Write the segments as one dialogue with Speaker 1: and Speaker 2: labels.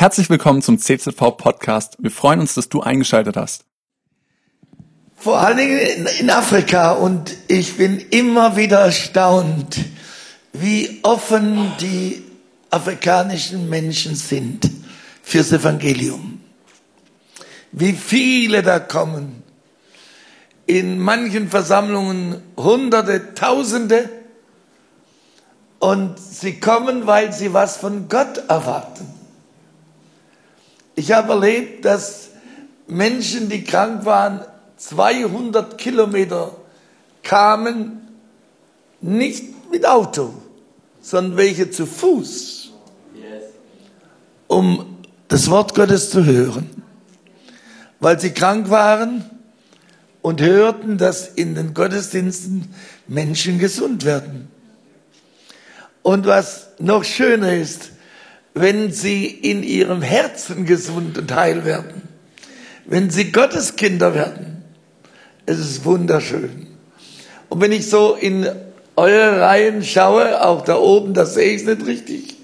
Speaker 1: Herzlich willkommen zum CZV Podcast. Wir freuen uns, dass du eingeschaltet hast.
Speaker 2: Vor allen Dingen in Afrika und ich bin immer wieder erstaunt, wie offen die afrikanischen Menschen sind fürs Evangelium. Wie viele da kommen. In manchen Versammlungen Hunderte, Tausende. Und sie kommen, weil sie was von Gott erwarten. Ich habe erlebt, dass Menschen, die krank waren, 200 Kilometer kamen, nicht mit Auto, sondern welche zu Fuß, um das Wort Gottes zu hören, weil sie krank waren und hörten, dass in den Gottesdiensten Menschen gesund werden. Und was noch schöner ist, wenn sie in ihrem Herzen gesund und heil werden, wenn sie Gottes Kinder werden. Es ist wunderschön. Und wenn ich so in eure Reihen schaue, auch da oben, das sehe ich nicht richtig,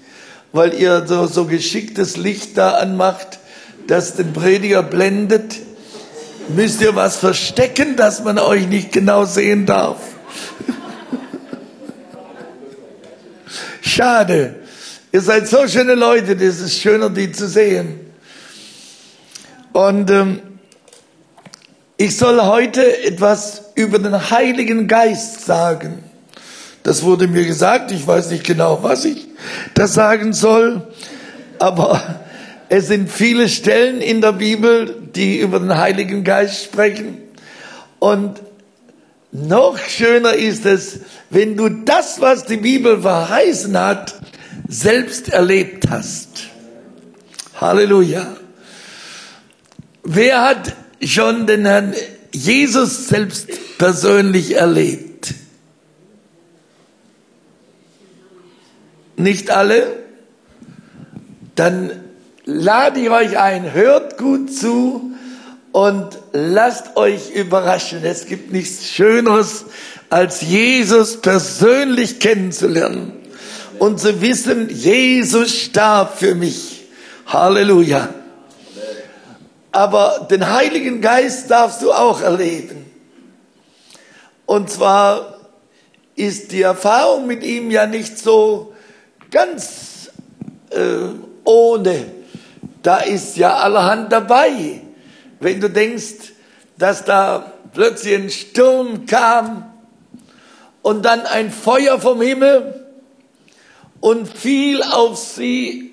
Speaker 2: weil ihr so, so geschicktes Licht da anmacht, das den Prediger blendet. Müsst ihr was verstecken, dass man euch nicht genau sehen darf? Schade. Ihr seid so schöne Leute, das ist schöner, die zu sehen. Und ähm, ich soll heute etwas über den Heiligen Geist sagen. Das wurde mir gesagt, ich weiß nicht genau, was ich das sagen soll, aber es sind viele Stellen in der Bibel, die über den Heiligen Geist sprechen. Und noch schöner ist es, wenn du das, was die Bibel verheißen hat, selbst erlebt hast. Halleluja. Wer hat schon den Herrn Jesus selbst persönlich erlebt? Nicht alle? Dann lade ich euch ein, hört gut zu und lasst euch überraschen. Es gibt nichts Schöneres, als Jesus persönlich kennenzulernen und zu wissen, Jesus starb für mich. Halleluja. Aber den Heiligen Geist darfst du auch erleben. Und zwar ist die Erfahrung mit ihm ja nicht so ganz äh, ohne. Da ist ja allerhand dabei. Wenn du denkst, dass da plötzlich ein Sturm kam und dann ein Feuer vom Himmel und fiel auf sie,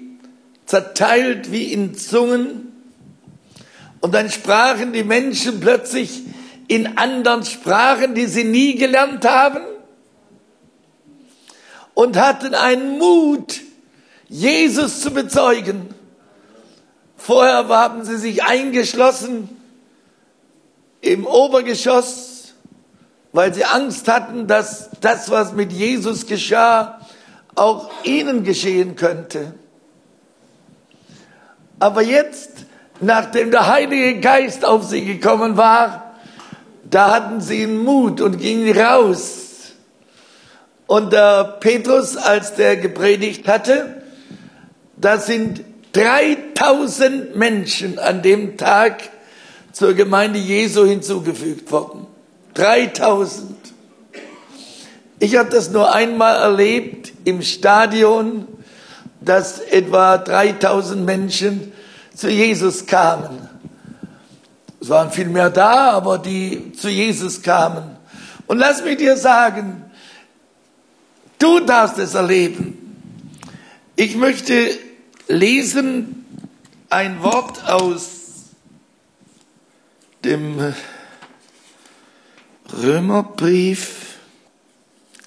Speaker 2: zerteilt wie in Zungen. Und dann sprachen die Menschen plötzlich in anderen Sprachen, die sie nie gelernt haben und hatten einen Mut, Jesus zu bezeugen. Vorher haben sie sich eingeschlossen im Obergeschoss, weil sie Angst hatten, dass das, was mit Jesus geschah, auch ihnen geschehen könnte. Aber jetzt, nachdem der Heilige Geist auf sie gekommen war, da hatten sie einen Mut und gingen raus. Und der Petrus, als der gepredigt hatte, da sind 3000 Menschen an dem Tag zur Gemeinde Jesu hinzugefügt worden. 3000. Ich habe das nur einmal erlebt im Stadion, dass etwa 3000 Menschen zu Jesus kamen. Es waren viel mehr da, aber die zu Jesus kamen. Und lass mich dir sagen, du darfst es erleben. Ich möchte lesen ein Wort aus dem Römerbrief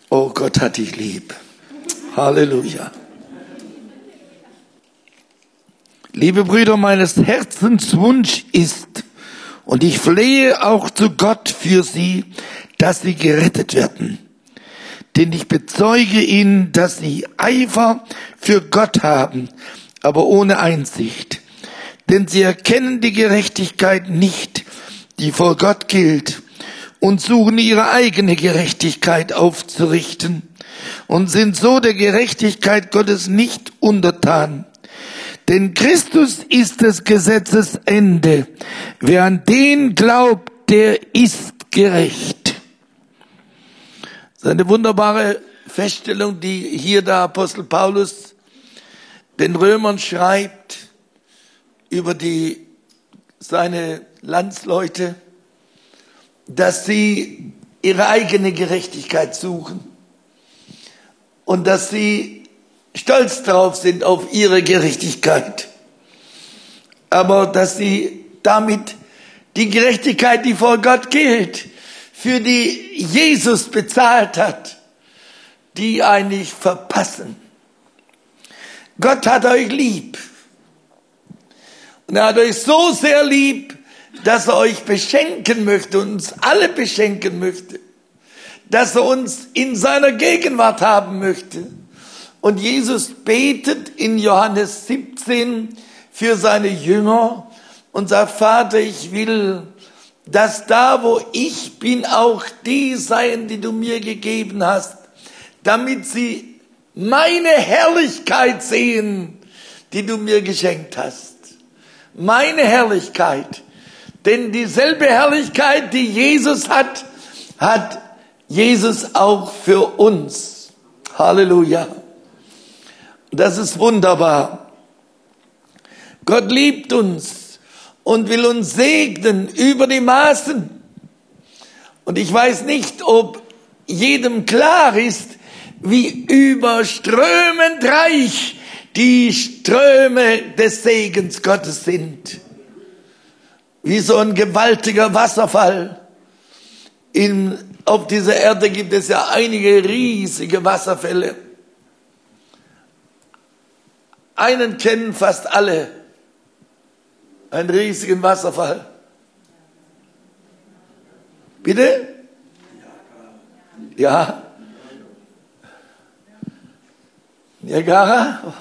Speaker 2: Oh Gott hat dich lieb. Halleluja. Liebe Brüder, meines Herzens Wunsch ist, und ich flehe auch zu Gott für sie, dass sie gerettet werden. Denn ich bezeuge ihnen, dass sie Eifer für Gott haben, aber ohne Einsicht. Denn sie erkennen die Gerechtigkeit nicht, die vor Gott gilt und suchen ihre eigene Gerechtigkeit aufzurichten und sind so der Gerechtigkeit Gottes nicht untertan. Denn Christus ist des Gesetzes Ende. Wer an den glaubt, der ist gerecht. Das ist eine wunderbare Feststellung, die hier der Apostel Paulus den Römern schreibt über die, seine Landsleute, dass sie ihre eigene Gerechtigkeit suchen und dass sie stolz darauf sind auf ihre Gerechtigkeit, aber dass sie damit die Gerechtigkeit, die vor Gott gilt, für die Jesus bezahlt hat, die eigentlich verpassen. Gott hat euch lieb. Und er hat euch so sehr lieb, dass er euch beschenken möchte, uns alle beschenken möchte, dass er uns in seiner Gegenwart haben möchte. Und Jesus betet in Johannes 17 für seine Jünger und sagt, Vater, ich will, dass da, wo ich bin, auch die seien, die du mir gegeben hast, damit sie meine Herrlichkeit sehen, die du mir geschenkt hast. Meine Herrlichkeit. Denn dieselbe Herrlichkeit, die Jesus hat, hat Jesus auch für uns. Halleluja. Das ist wunderbar. Gott liebt uns und will uns segnen über die Maßen. Und ich weiß nicht, ob jedem klar ist, wie überströmend reich die Ströme des Segens Gottes sind. Wie so ein gewaltiger Wasserfall. In, auf dieser Erde gibt es ja einige riesige Wasserfälle. Einen kennen fast alle. Einen riesigen Wasserfall. Bitte? Ja. Niagara?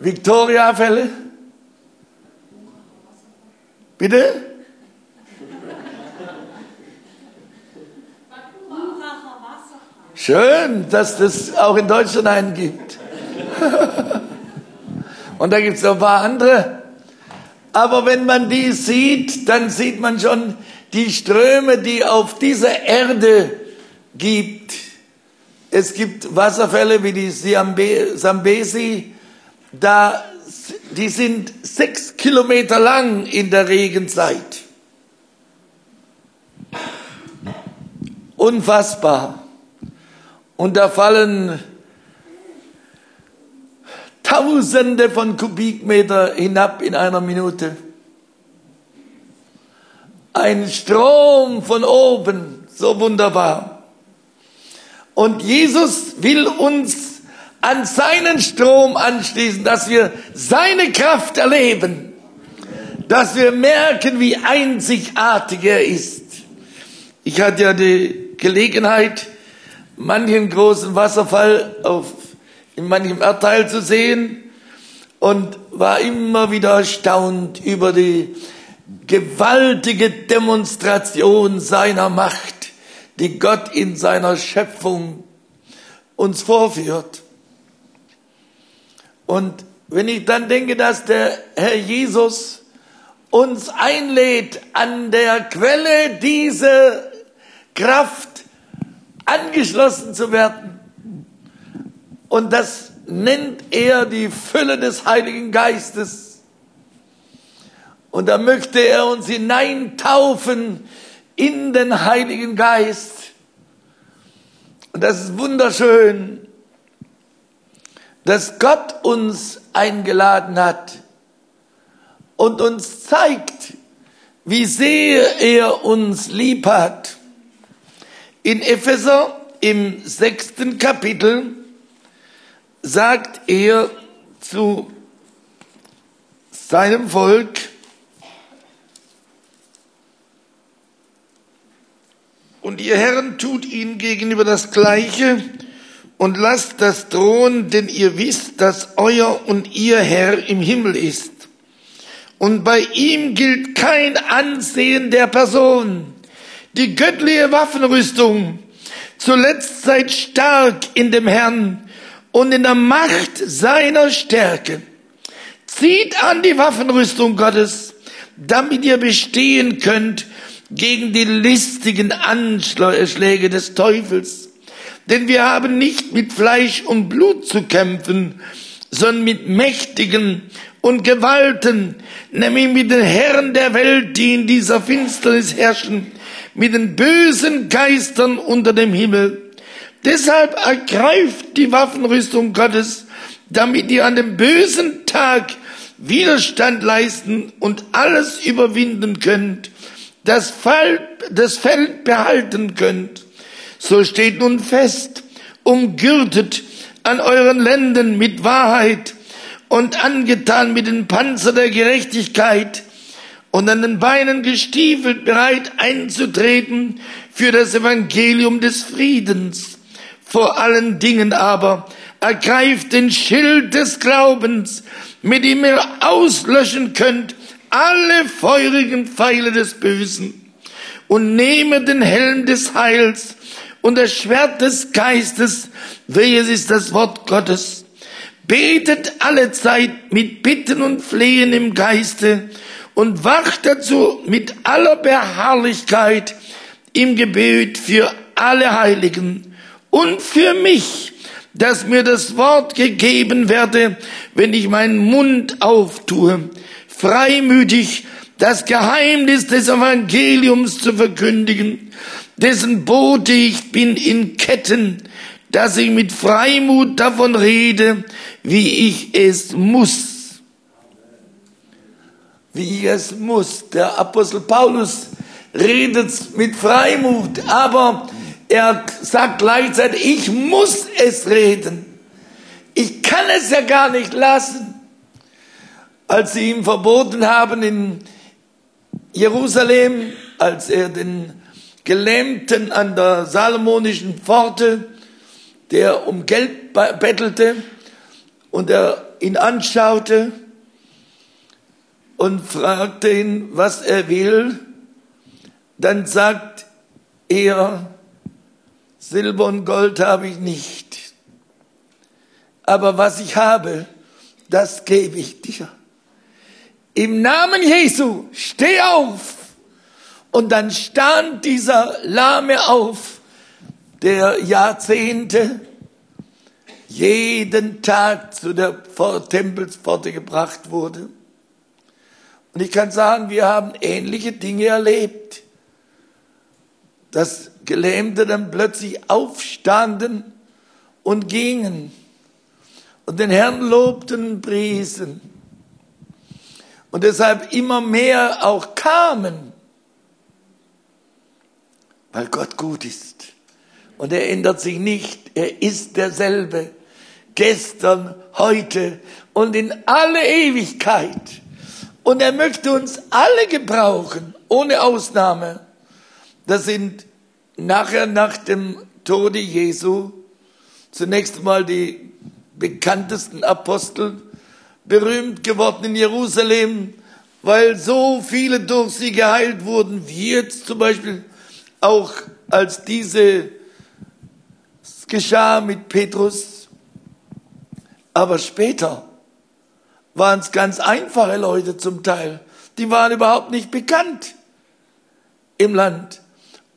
Speaker 2: Victoria-Fälle? Bitte? Schön, dass das auch in Deutschland einen gibt. Und da gibt es noch ein paar andere. Aber wenn man die sieht, dann sieht man schon die Ströme, die auf dieser Erde gibt. Es gibt Wasserfälle wie die Sambesi, da, die sind sechs Kilometer lang in der Regenzeit. Unfassbar. Und da fallen Tausende von Kubikmeter hinab in einer Minute. Ein Strom von oben, so wunderbar. Und Jesus will uns an seinen Strom anschließen, dass wir seine Kraft erleben, dass wir merken, wie einzigartig er ist. Ich hatte ja die Gelegenheit, manchen großen Wasserfall auf, in manchem Erdteil zu sehen und war immer wieder erstaunt über die gewaltige Demonstration seiner Macht die Gott in seiner Schöpfung uns vorführt. Und wenn ich dann denke, dass der Herr Jesus uns einlädt, an der Quelle dieser Kraft angeschlossen zu werden, und das nennt er die Fülle des Heiligen Geistes. Und da möchte er uns hineintaufen in den Heiligen Geist. Und das ist wunderschön, dass Gott uns eingeladen hat und uns zeigt, wie sehr er uns lieb hat. In Epheser im sechsten Kapitel sagt er zu seinem Volk, Und ihr Herren tut ihnen gegenüber das Gleiche und lasst das drohen, denn ihr wisst, dass euer und ihr Herr im Himmel ist. Und bei ihm gilt kein Ansehen der Person. Die göttliche Waffenrüstung. Zuletzt seid stark in dem Herrn und in der Macht seiner Stärke. Zieht an die Waffenrüstung Gottes, damit ihr bestehen könnt gegen die listigen Anschläge des Teufels. Denn wir haben nicht mit Fleisch und Blut zu kämpfen, sondern mit Mächtigen und Gewalten, nämlich mit den Herren der Welt, die in dieser Finsternis herrschen, mit den bösen Geistern unter dem Himmel. Deshalb ergreift die Waffenrüstung Gottes, damit ihr an dem bösen Tag Widerstand leisten und alles überwinden könnt, das Feld, behalten könnt. So steht nun fest, umgürtet an euren Lenden mit Wahrheit und angetan mit dem Panzer der Gerechtigkeit und an den Beinen gestiefelt, bereit einzutreten für das Evangelium des Friedens. Vor allen Dingen aber ergreift den Schild des Glaubens, mit dem ihr auslöschen könnt alle feurigen Pfeile des Bösen und nehme den Helm des Heils und das Schwert des Geistes, welches ist das Wort Gottes. Betet alle Zeit mit Bitten und Flehen im Geiste und wacht dazu mit aller Beharrlichkeit im Gebet für alle Heiligen und für mich, dass mir das Wort gegeben werde, wenn ich meinen Mund auftue, freimütig das Geheimnis des Evangeliums zu verkündigen, dessen Bote ich bin in Ketten, dass ich mit Freimut davon rede, wie ich es muss. Wie ich es muss. Der Apostel Paulus redet mit Freimut, aber er sagt gleichzeitig, ich muss es reden. Ich kann es ja gar nicht lassen. Als sie ihm verboten haben in Jerusalem, als er den Gelähmten an der Salomonischen Pforte, der um Geld bettelte und er ihn anschaute und fragte ihn, was er will, dann sagt er, Silber und Gold habe ich nicht, aber was ich habe, das gebe ich dir. Im Namen Jesu, steh auf! Und dann stand dieser Lahme auf, der Jahrzehnte jeden Tag zu der Tempelspforte gebracht wurde. Und ich kann sagen, wir haben ähnliche Dinge erlebt. Dass Gelähmte dann plötzlich aufstanden und gingen und den Herrn lobten und priesen. Und deshalb immer mehr auch kamen, weil Gott gut ist. Und er ändert sich nicht. Er ist derselbe. Gestern, heute und in alle Ewigkeit. Und er möchte uns alle gebrauchen, ohne Ausnahme. Das sind nachher nach dem Tode Jesu zunächst mal die bekanntesten Apostel, berühmt geworden in Jerusalem, weil so viele durch sie geheilt wurden, wie jetzt zum Beispiel auch als diese geschah mit Petrus. Aber später waren es ganz einfache Leute zum Teil. Die waren überhaupt nicht bekannt im Land.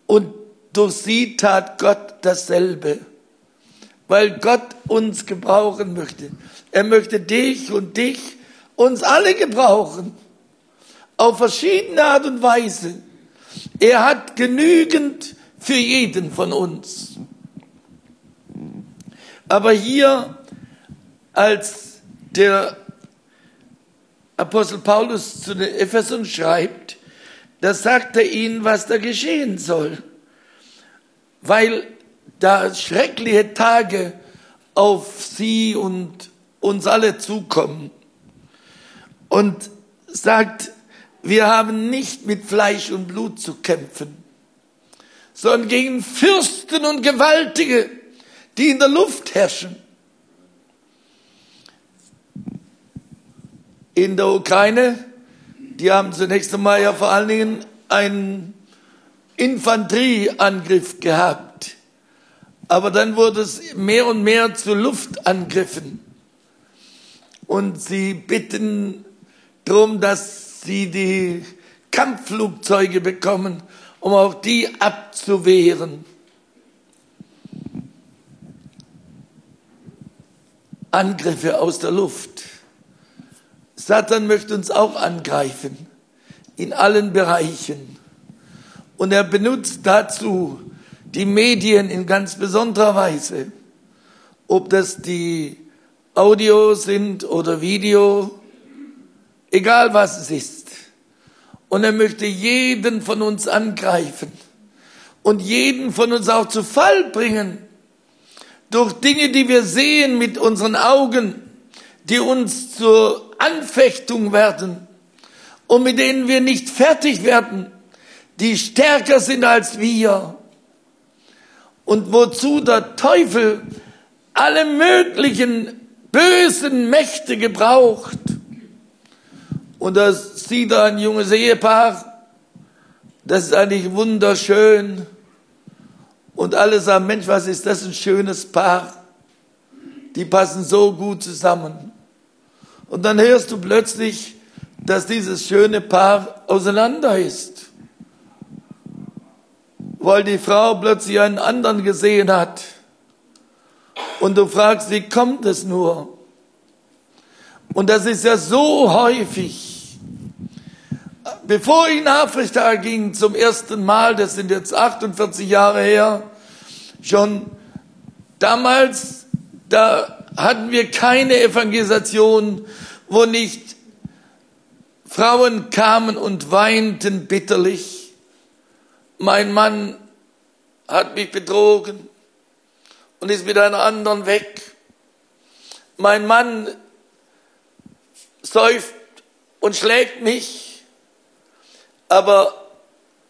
Speaker 2: Und durch sie tat Gott dasselbe, weil Gott uns gebrauchen möchte. Er möchte dich und dich, uns alle gebrauchen, auf verschiedene Art und Weise. Er hat genügend für jeden von uns. Aber hier, als der Apostel Paulus zu den Ephesern schreibt, da sagt er ihnen, was da geschehen soll. Weil da schreckliche Tage auf sie und uns alle zukommen. Und sagt, wir haben nicht mit Fleisch und Blut zu kämpfen, sondern gegen Fürsten und Gewaltige, die in der Luft herrschen. In der Ukraine, die haben zunächst einmal ja vor allen Dingen einen Infanterieangriff gehabt. Aber dann wurde es mehr und mehr zu Luftangriffen. Und sie bitten darum, dass sie die Kampfflugzeuge bekommen, um auch die abzuwehren. Angriffe aus der Luft. Satan möchte uns auch angreifen in allen Bereichen. Und er benutzt dazu die Medien in ganz besonderer Weise. Ob das die Audio sind oder Video, egal was es ist. Und er möchte jeden von uns angreifen und jeden von uns auch zu Fall bringen durch Dinge, die wir sehen mit unseren Augen, die uns zur Anfechtung werden und mit denen wir nicht fertig werden, die stärker sind als wir und wozu der Teufel alle möglichen bösen Mächte gebraucht. Und da sieht er ein junges Ehepaar, das ist eigentlich wunderschön. Und alle sagen, Mensch, was ist das ein schönes Paar. Die passen so gut zusammen. Und dann hörst du plötzlich, dass dieses schöne Paar auseinander ist. Weil die Frau plötzlich einen anderen gesehen hat. Und du fragst, wie kommt es nur? Und das ist ja so häufig. Bevor ich nach Afrika ging zum ersten Mal, das sind jetzt 48 Jahre her, schon damals, da hatten wir keine Evangelisation, wo nicht Frauen kamen und weinten bitterlich. Mein Mann hat mich betrogen und ist mit einer anderen weg. Mein Mann säuft und schlägt mich, aber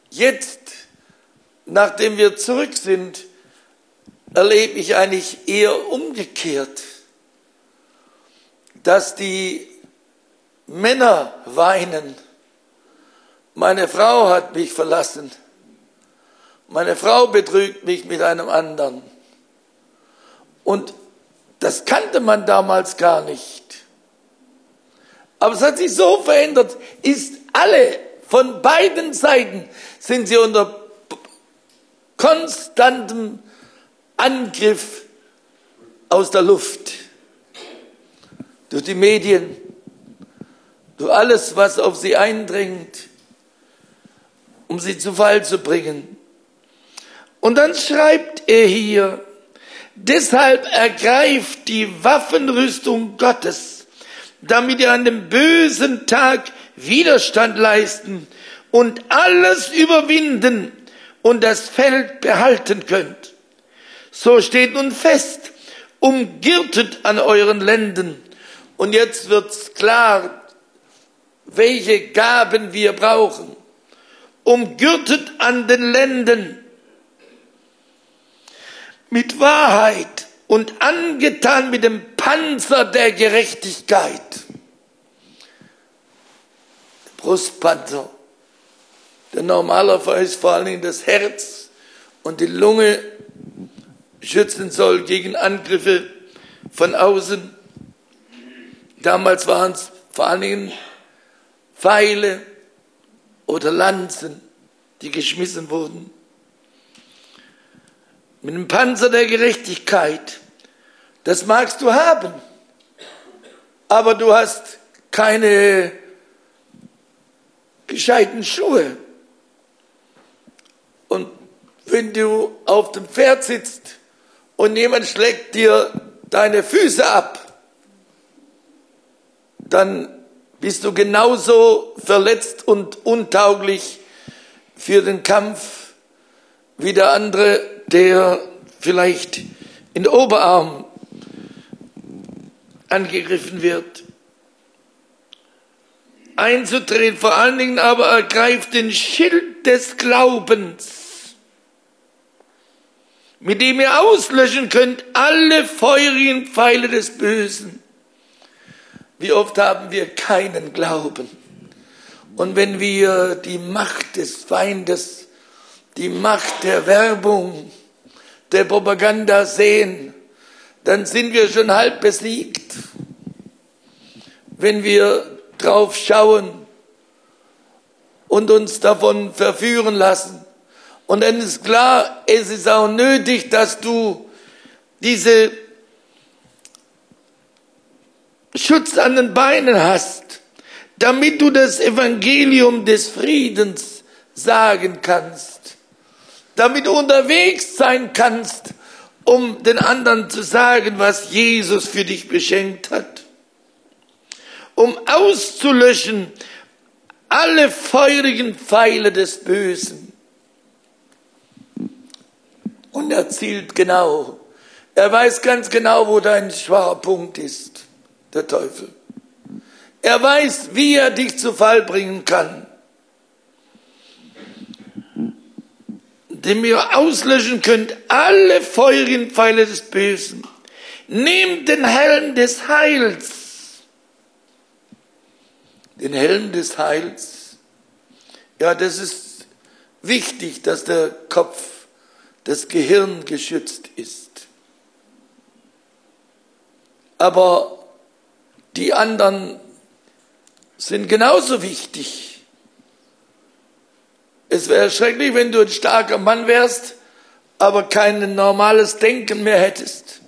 Speaker 2: jetzt, nachdem wir zurück sind, erlebe ich eigentlich eher umgekehrt, dass die Männer weinen. Meine Frau hat mich verlassen. Meine Frau betrügt mich mit einem anderen. Und das kannte man damals gar nicht. Aber es hat sich so verändert, ist alle von beiden Seiten sind sie unter konstantem Angriff aus der Luft, durch die Medien, durch alles, was auf sie eindringt, um sie zu Fall zu bringen. Und dann schreibt er hier, deshalb ergreift die Waffenrüstung Gottes, damit ihr an dem bösen Tag Widerstand leisten und alles überwinden und das Feld behalten könnt. So steht nun fest, umgürtet an euren Lenden. Und jetzt wird's klar, welche Gaben wir brauchen. Umgürtet an den Lenden mit Wahrheit und angetan mit dem Panzer der Gerechtigkeit. Brustpanzer, der normalerweise vor allen Dingen das Herz und die Lunge schützen soll gegen Angriffe von außen. Damals waren es vor allen Dingen Pfeile oder Lanzen, die geschmissen wurden. Mit dem Panzer der Gerechtigkeit, das magst du haben, aber du hast keine gescheiten Schuhe. Und wenn du auf dem Pferd sitzt und jemand schlägt dir deine Füße ab, dann bist du genauso verletzt und untauglich für den Kampf wie der andere, der vielleicht in den Oberarm angegriffen wird. Einzutreten, vor allen Dingen aber ergreift den Schild des Glaubens mit dem ihr auslöschen könnt alle feurigen Pfeile des Bösen. Wie oft haben wir keinen Glauben? Und wenn wir die Macht des Feindes, die Macht der Werbung, der Propaganda sehen, dann sind wir schon halb besiegt. Wenn wir drauf schauen und uns davon verführen lassen. Und dann ist klar, es ist auch nötig, dass du diese Schutz an den Beinen hast, damit du das Evangelium des Friedens sagen kannst, damit du unterwegs sein kannst, um den anderen zu sagen, was Jesus für dich beschenkt hat, um auszulöschen alle feurigen Pfeile des Bösen. Und er zielt genau. Er weiß ganz genau, wo dein schwacher Punkt ist, der Teufel. Er weiß, wie er dich zu Fall bringen kann. Indem ihr auslöschen könnt alle feurigen Pfeile des Bösen. Nehmt den Helm des Heils. Den Helm des Heils. Ja, das ist wichtig, dass der Kopf, das Gehirn geschützt ist. Aber die anderen sind genauso wichtig. Es wäre schrecklich, wenn du ein starker Mann wärst, aber kein normales Denken mehr hättest.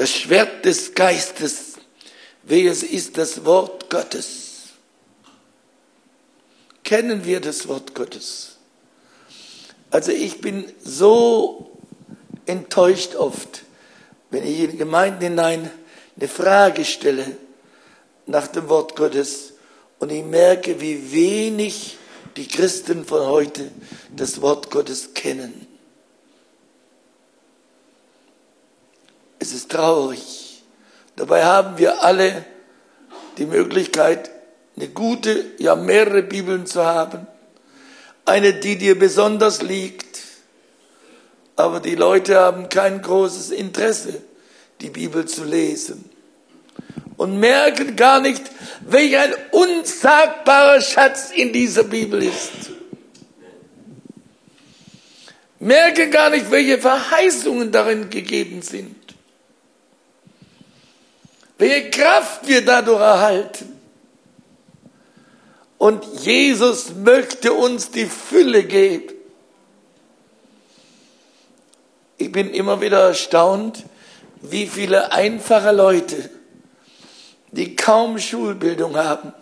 Speaker 2: Das Schwert des Geistes, welches ist das Wort Gottes? Kennen wir das Wort Gottes? Also ich bin so enttäuscht oft, wenn ich in Gemeinden hinein eine Frage stelle nach dem Wort Gottes und ich merke, wie wenig die Christen von heute das Wort Gottes kennen. Es ist traurig. Dabei haben wir alle die Möglichkeit, eine gute, ja mehrere Bibeln zu haben. Eine, die dir besonders liegt, aber die Leute haben kein großes Interesse, die Bibel zu lesen und merken gar nicht, welch ein unsagbarer Schatz in dieser Bibel ist. Merken gar nicht, welche Verheißungen darin gegeben sind. Welche Kraft wir dadurch erhalten. Und Jesus möchte uns die Fülle geben. Ich bin immer wieder erstaunt, wie viele einfache Leute, die kaum Schulbildung haben,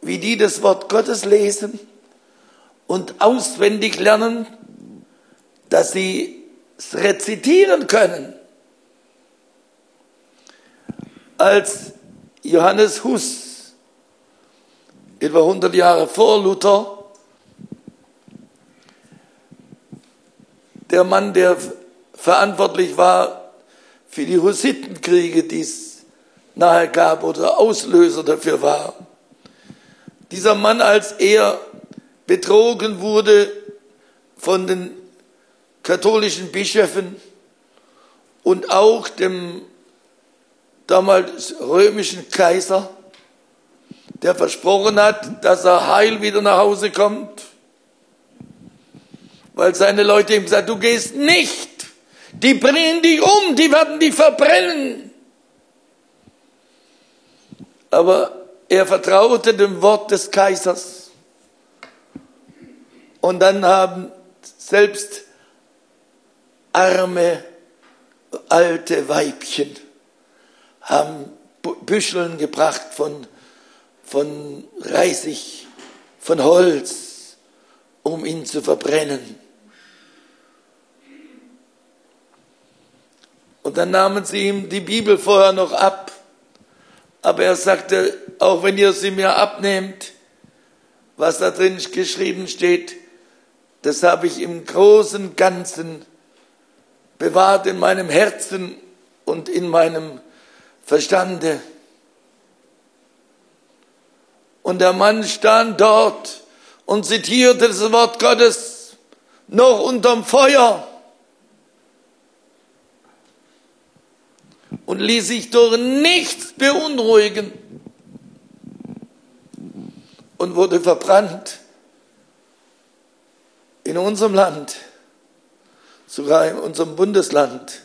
Speaker 2: wie die das Wort Gottes lesen und auswendig lernen, dass sie es rezitieren können. Als Johannes Hus, etwa 100 Jahre vor Luther, der Mann, der verantwortlich war für die Hussitenkriege, die es nahe gab oder Auslöser dafür war. Dieser Mann, als er betrogen wurde von den katholischen Bischöfen und auch dem damals römischen Kaiser, der versprochen hat, dass er heil wieder nach Hause kommt, weil seine Leute ihm gesagt, du gehst nicht. Die bringen dich um, die werden dich verbrennen. Aber er vertraute dem Wort des Kaisers. Und dann haben selbst arme, alte Weibchen haben Büscheln gebracht von, von Reisig, von Holz, um ihn zu verbrennen. Und dann nahmen sie ihm die Bibel vorher noch ab. Aber er sagte, auch wenn ihr sie mir abnehmt, was da drin geschrieben steht, das habe ich im großen Ganzen bewahrt in meinem Herzen und in meinem Verstande. Und der Mann stand dort und zitierte das Wort Gottes noch unterm Feuer. und ließ sich durch nichts beunruhigen und wurde verbrannt unserem Land, sogar in unserem Bundesland,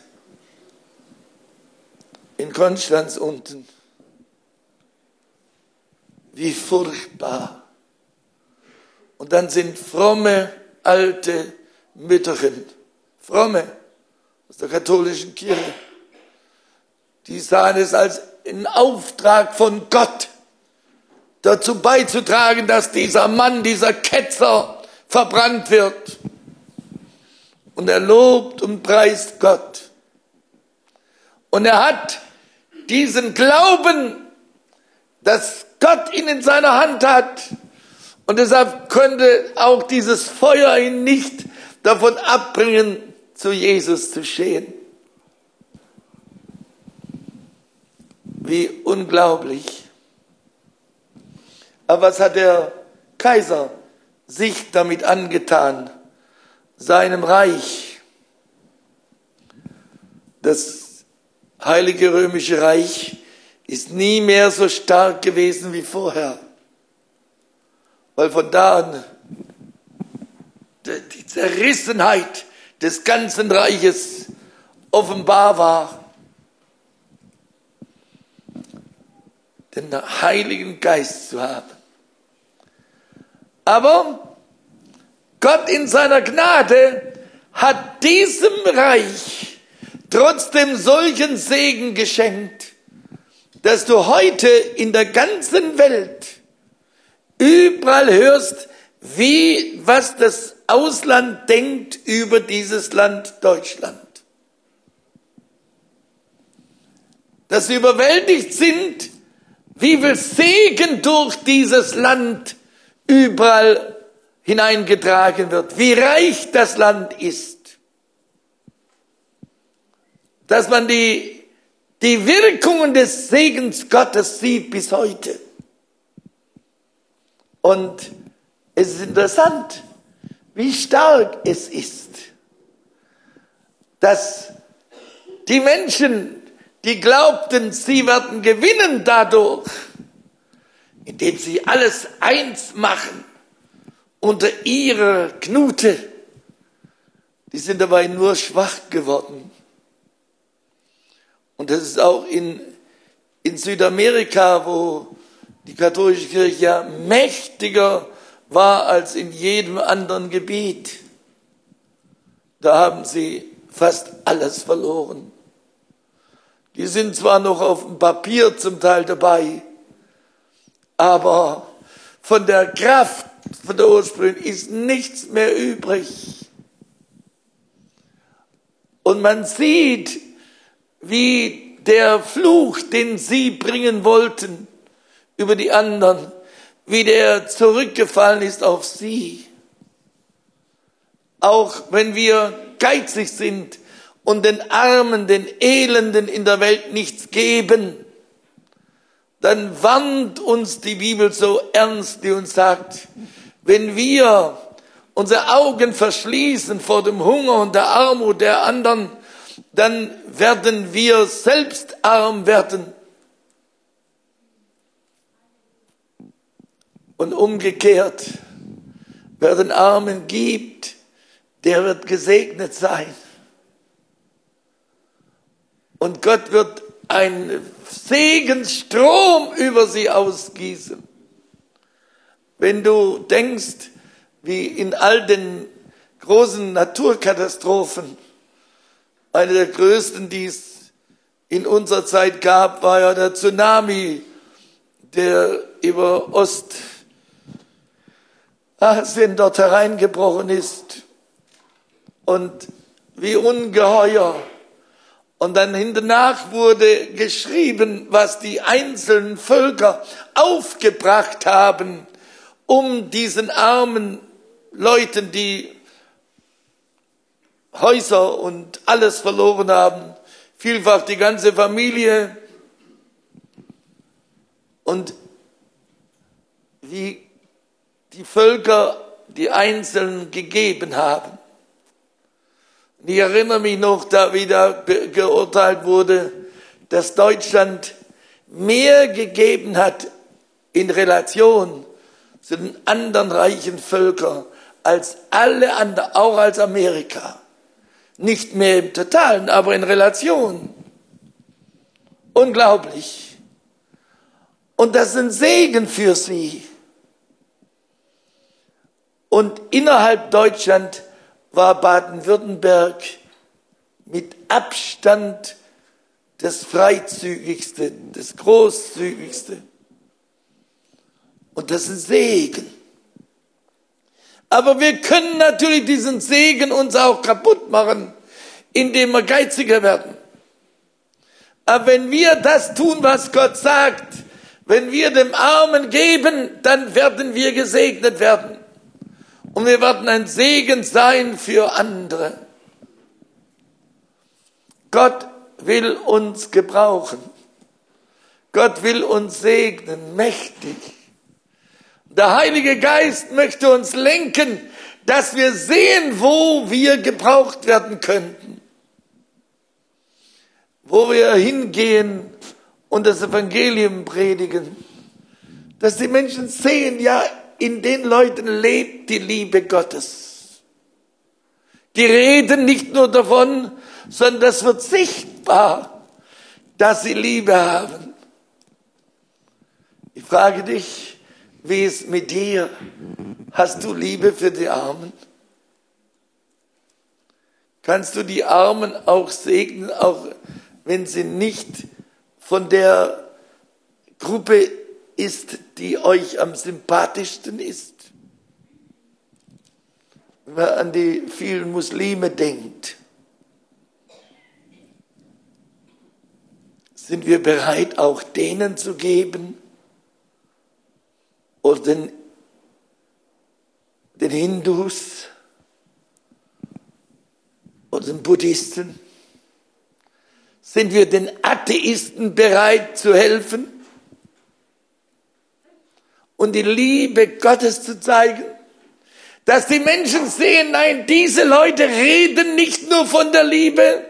Speaker 2: in Konstanz unten, wie furchtbar. Und dann sind fromme, alte Mütterchen, fromme aus der katholischen Kirche, die sahen es als einen Auftrag von Gott, dazu beizutragen, dass dieser Mann, dieser Ketzer verbrannt wird. Und er lobt und preist Gott. Und er hat diesen Glauben, dass Gott ihn in seiner Hand hat. Und deshalb könnte auch dieses Feuer ihn nicht davon abbringen, zu Jesus zu stehen. Wie unglaublich. Aber was hat der Kaiser sich damit angetan? Seinem Reich. Das Heilige Römische Reich ist nie mehr so stark gewesen wie vorher. Weil von da an die Zerrissenheit des ganzen Reiches offenbar war. Den Heiligen Geist zu haben. Aber Gott in seiner Gnade hat diesem Reich trotzdem solchen Segen geschenkt, dass du heute in der ganzen Welt überall hörst, wie, was das Ausland denkt über dieses Land Deutschland. Dass sie überwältigt sind, wie viel Segen durch dieses Land überall hineingetragen wird, wie reich das Land ist, dass man die, die Wirkungen des Segens Gottes sieht bis heute. Und es ist interessant, wie stark es ist, dass die Menschen, die glaubten, sie werden gewinnen dadurch, indem sie alles eins machen unter ihrer Knute, die sind dabei nur schwach geworden. Und das ist auch in, in Südamerika, wo die katholische Kirche ja mächtiger war als in jedem anderen Gebiet. Da haben sie fast alles verloren. Die sind zwar noch auf dem Papier zum Teil dabei, aber von der Kraft, von der Ursprung ist nichts mehr übrig. Und man sieht, wie der Fluch, den sie bringen wollten über die anderen, wie der zurückgefallen ist auf sie. Auch wenn wir geizig sind und den Armen, den Elenden in der Welt nichts geben, dann warnt uns die Bibel so ernst, die uns sagt, wenn wir unsere Augen verschließen vor dem Hunger und der Armut der anderen, dann werden wir selbst arm werden Und umgekehrt, wer den Armen gibt, der wird gesegnet sein. Und Gott wird einen Segensstrom über sie ausgießen. Wenn du denkst, wie in all den großen Naturkatastrophen, eine der größten, die es in unserer Zeit gab, war ja der Tsunami, der über Ost Asien dort hereingebrochen ist und wie ungeheuer. Und dann hinternach wurde geschrieben, was die einzelnen Völker aufgebracht haben, um diesen armen Leuten, die Häuser und alles verloren haben, vielfach die ganze Familie. Und wie die Völker die Einzelnen gegeben haben. ich erinnere mich noch, da wieder geurteilt wurde, dass Deutschland mehr gegeben hat in Relation zu den anderen reichen Völkern als alle anderen, auch als Amerika. Nicht mehr im Totalen, aber in Relation. Unglaublich. Und das ein Segen für sie. Und innerhalb Deutschland war Baden-Württemberg mit Abstand das freizügigste, das großzügigste. Und das ist Segen. Aber wir können natürlich diesen Segen uns auch kaputt machen, indem wir geiziger werden. Aber wenn wir das tun, was Gott sagt, wenn wir dem Armen geben, dann werden wir gesegnet werden. Und wir werden ein Segen sein für andere. Gott will uns gebrauchen. Gott will uns segnen, mächtig. Der Heilige Geist möchte uns lenken, dass wir sehen, wo wir gebraucht werden könnten. Wo wir hingehen und das Evangelium predigen. Dass die Menschen sehen, ja, in den Leuten lebt die Liebe Gottes. Die reden nicht nur davon, sondern das wird sichtbar, dass sie Liebe haben. Ich frage dich, wie ist mit dir? Hast du Liebe für die Armen? Kannst du die Armen auch segnen, auch wenn sie nicht von der Gruppe ist, die euch am sympathischsten ist? Wenn man an die vielen Muslime denkt, sind wir bereit, auch denen zu geben, oder den, den Hindus oder den Buddhisten? Sind wir den Atheisten bereit zu helfen und die Liebe Gottes zu zeigen? Dass die Menschen sehen, nein, diese Leute reden nicht nur von der Liebe,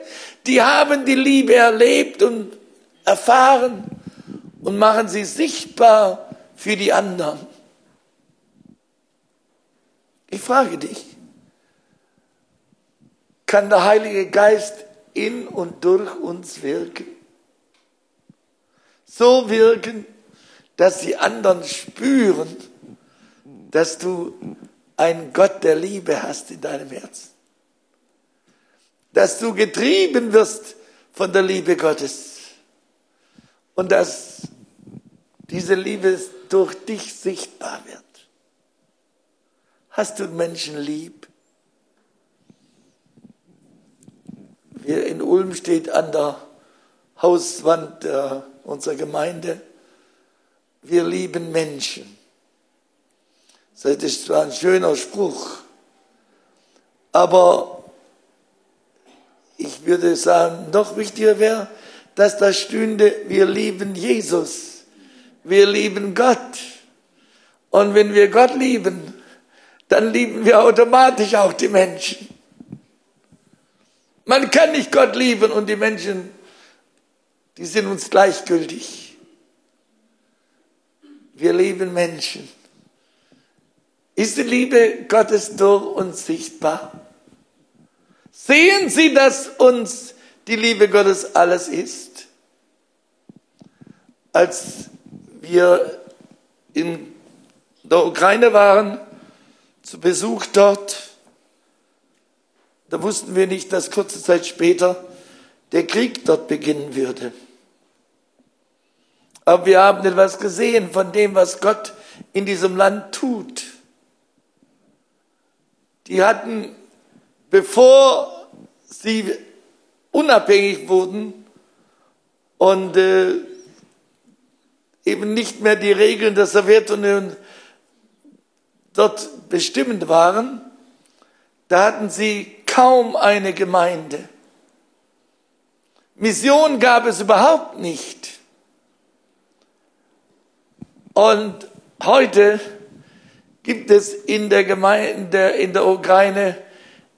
Speaker 2: die haben die Liebe erlebt und erfahren und machen sie sichtbar für die anderen. Ich frage dich, kann der Heilige Geist in und durch uns wirken? So wirken, dass die anderen spüren, dass du einen Gott der Liebe hast in deinem Herzen. Dass du getrieben wirst von der Liebe Gottes. Und dass diese Liebe durch dich sichtbar wird. Hast du Menschen lieb? Hier in Ulm steht an der Hauswand äh, unserer Gemeinde, wir lieben Menschen. Das ist zwar ein schöner Spruch, aber ich würde sagen, noch wichtiger wäre, dass da stünde, wir lieben Jesus wir lieben Gott. Und wenn wir Gott lieben, dann lieben wir automatisch auch die Menschen. Man kann nicht Gott lieben und die Menschen, die sind uns gleichgültig. Wir lieben Menschen. Ist die Liebe Gottes durch uns sichtbar? Sehen Sie, dass uns die Liebe Gottes alles ist? Als wir in der Ukraine waren, zu Besuch dort, da wussten wir nicht, dass kurze Zeit später der Krieg dort beginnen würde. Aber wir haben etwas gesehen von dem, was Gott in diesem Land tut. Die hatten, bevor sie unabhängig wurden und äh, eben nicht mehr die Regeln der Sowjetunion dort bestimmend waren, da hatten sie kaum eine Gemeinde. Mission gab es überhaupt nicht. Und heute gibt es in der Gemeinde, in der Ukraine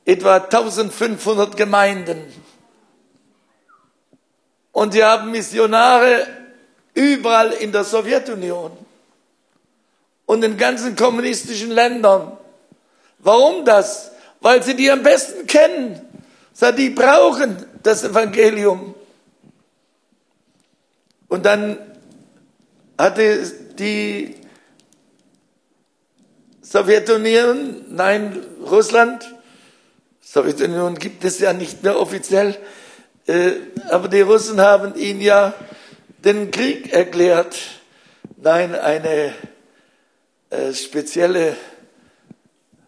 Speaker 2: etwa 1500 Gemeinden. Und sie haben Missionare überall in der Sowjetunion und in ganzen kommunistischen Ländern, Warum das? Weil sie die am besten kennen. Die brauchen das Evangelium. Und dann hatte die Sowjetunion, nein, Russland, Sowjetunion gibt es ja nicht mehr offiziell, äh, aber die Russen haben ihn ja den Krieg erklärt. Nein, eine äh, spezielle,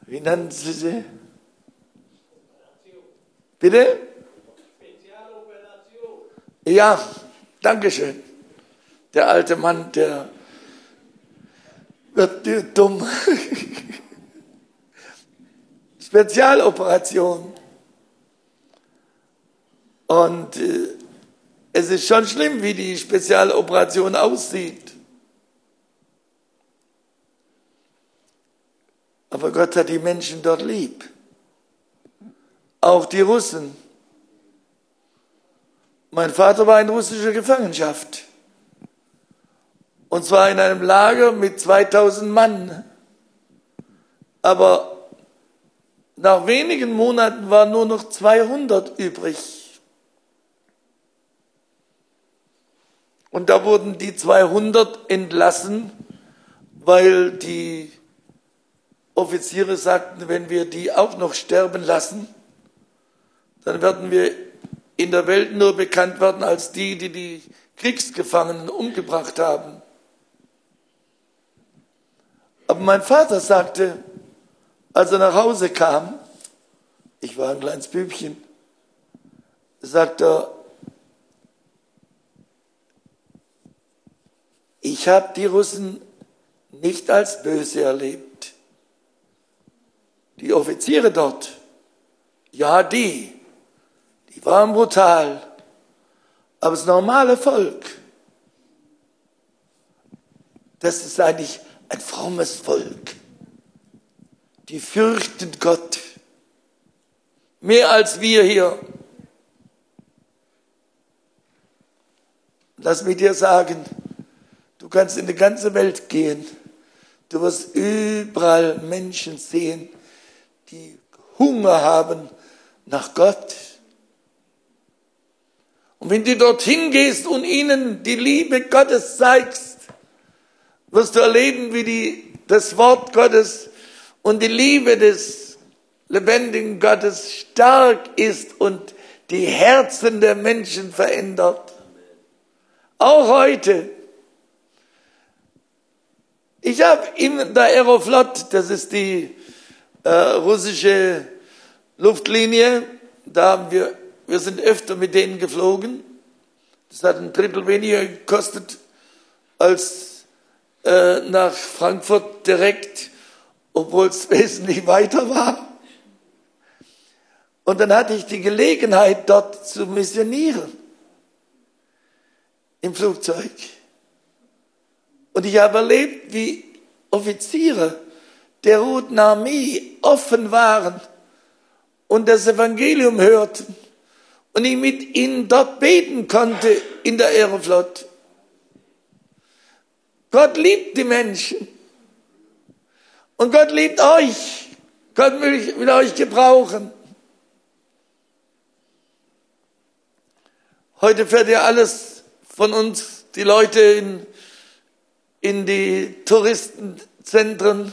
Speaker 2: wie nennen Sie sie? Bitte? Spezialoperation. Ja, Dankeschön. Der alte Mann, der wird dumm. Spezialoperation. Und äh, es ist schon schlimm, wie die Spezialoperation aussieht. Aber Gott hat die Menschen dort lieb. Auch die Russen. Mein Vater war in russischer Gefangenschaft. Und zwar in einem Lager mit 2000 Mann. Aber nach wenigen Monaten waren nur noch 200 übrig. Und da wurden die 200 entlassen, weil die Offiziere sagten, wenn wir die auch noch sterben lassen, dann werden wir in der Welt nur bekannt werden als die, die die Kriegsgefangenen umgebracht haben. Aber mein Vater sagte, als er nach Hause kam, ich war ein kleines Bübchen, sagt er, ich habe die Russen nicht als böse erlebt. Die Offiziere dort, ja die, die waren brutal, aber das normale Volk, das ist eigentlich ein frommes Volk die fürchten Gott mehr als wir hier. Lass mich dir sagen, du kannst in die ganze Welt gehen. Du wirst überall Menschen sehen, die Hunger haben nach Gott. Und wenn du dorthin gehst und ihnen die Liebe Gottes zeigst, wirst du erleben, wie die, das Wort Gottes und die Liebe des lebendigen Gottes stark ist und die Herzen der Menschen verändert. Auch heute. Ich habe in der Aeroflot, das ist die äh, russische Luftlinie, da haben wir, wir sind öfter mit denen geflogen. Das hat ein Drittel weniger gekostet als äh, nach Frankfurt direkt obwohl es wesentlich weiter war. Und dann hatte ich die Gelegenheit, dort zu missionieren. Im Flugzeug. Und ich habe erlebt, wie Offiziere der Roten Armee offen waren und das Evangelium hörten und ich mit ihnen dort beten konnte in der Aeroflot. Gott liebt die Menschen. Und Gott liebt euch. Gott will, will euch gebrauchen. Heute fährt ja alles von uns, die Leute in, in die Touristenzentren,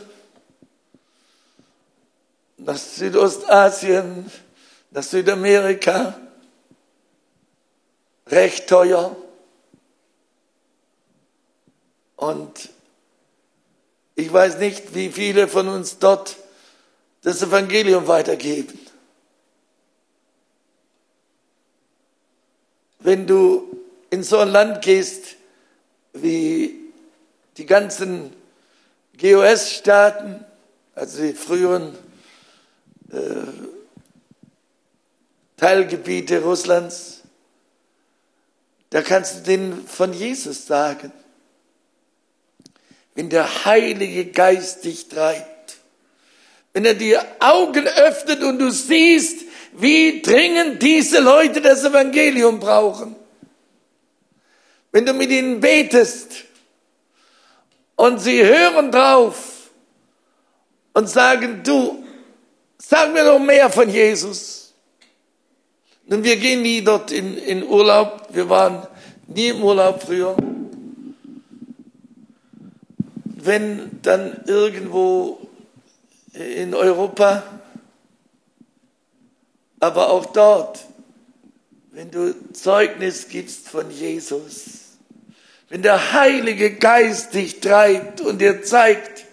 Speaker 2: nach Südostasien, nach Südamerika, recht teuer. Und ich weiß nicht, wie viele von uns dort das Evangelium weitergeben. Wenn du in so ein Land gehst wie die ganzen GOS-Staaten, also die früheren äh, Teilgebiete Russlands, da kannst du denen von Jesus sagen wenn der Heilige Geist dich treibt, wenn er die Augen öffnet und du siehst, wie dringend diese Leute das Evangelium brauchen. Wenn du mit ihnen betest und sie hören drauf und sagen, du, sag mir noch mehr von Jesus. Und wir gehen nie dort in, in Urlaub. Wir waren nie im Urlaub früher. Wenn dann irgendwo in Europa, aber auch dort, wenn du Zeugnis gibst von Jesus, wenn der Heilige Geist dich treibt und dir zeigt,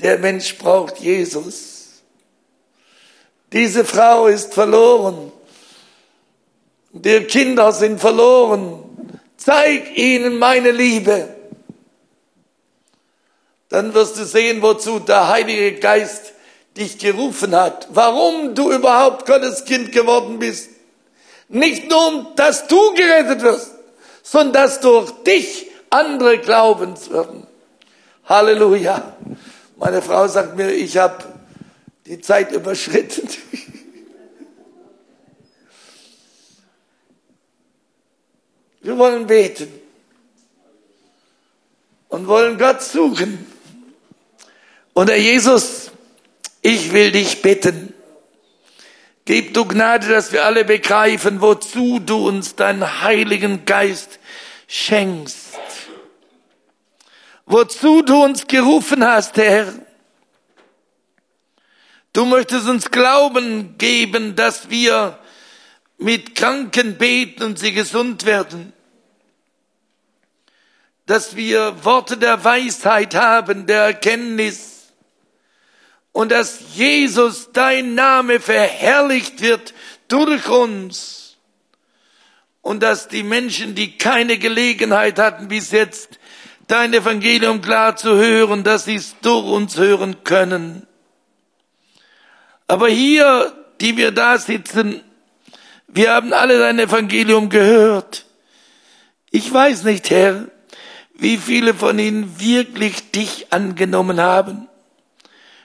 Speaker 2: der Mensch braucht Jesus. Diese Frau ist verloren. Die Kinder sind verloren. Zeig ihnen meine Liebe. Dann wirst du sehen, wozu der Heilige Geist dich gerufen hat. Warum du überhaupt Gottes Kind geworden bist. Nicht nur, dass du gerettet wirst, sondern dass durch dich andere glaubens werden. Halleluja. Meine Frau sagt mir, ich habe die Zeit überschritten. Wir wollen beten und wollen Gott suchen. Und Herr Jesus, ich will dich bitten. Gib du Gnade, dass wir alle begreifen, wozu du uns deinen Heiligen Geist schenkst wozu du uns gerufen hast, Herr. Du möchtest uns Glauben geben, dass wir mit Kranken beten und sie gesund werden. Dass wir Worte der Weisheit haben, der Erkenntnis. Und dass Jesus, dein Name, verherrlicht wird durch uns. Und dass die Menschen, die keine Gelegenheit hatten bis jetzt, dein Evangelium klar zu hören, dass sie es durch uns hören können. Aber hier, die wir da sitzen, wir haben alle dein Evangelium gehört. Ich weiß nicht, Herr, wie viele von ihnen wirklich dich angenommen haben.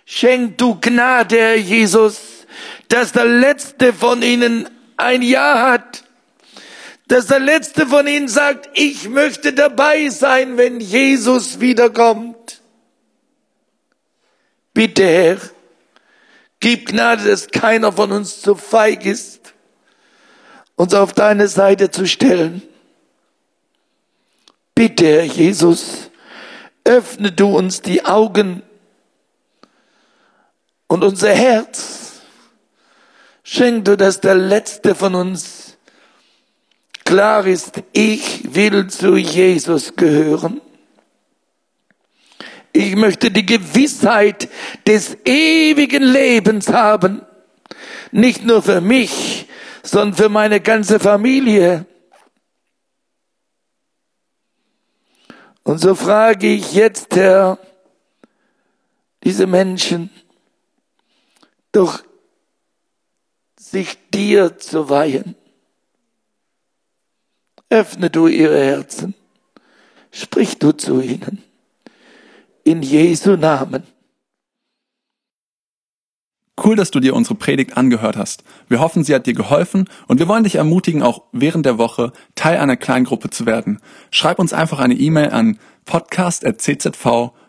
Speaker 2: Schenk du Gnade, Herr Jesus, dass der letzte von ihnen ein Ja hat dass der letzte von ihnen sagt, ich möchte dabei sein, wenn Jesus wiederkommt. Bitte, Herr, gib Gnade, dass keiner von uns zu feig ist, uns auf deine Seite zu stellen. Bitte, Herr Jesus, öffne du uns die Augen und unser Herz. Schenk du, dass der Letzte von uns klar ist, ich will zu Jesus gehören. Ich möchte die Gewissheit des ewigen Lebens haben. Nicht nur für mich, sondern für meine ganze Familie. Und so frage ich jetzt, Herr, diese Menschen, doch sich dir zu weihen. Öffne du ihre Herzen. Sprich du zu ihnen. In Jesu Namen.
Speaker 1: Cool, dass du dir unsere Predigt angehört hast. Wir hoffen, sie hat dir geholfen und wir wollen dich ermutigen, auch während der Woche Teil einer Kleingruppe zu werden. Schreib uns einfach eine E-Mail an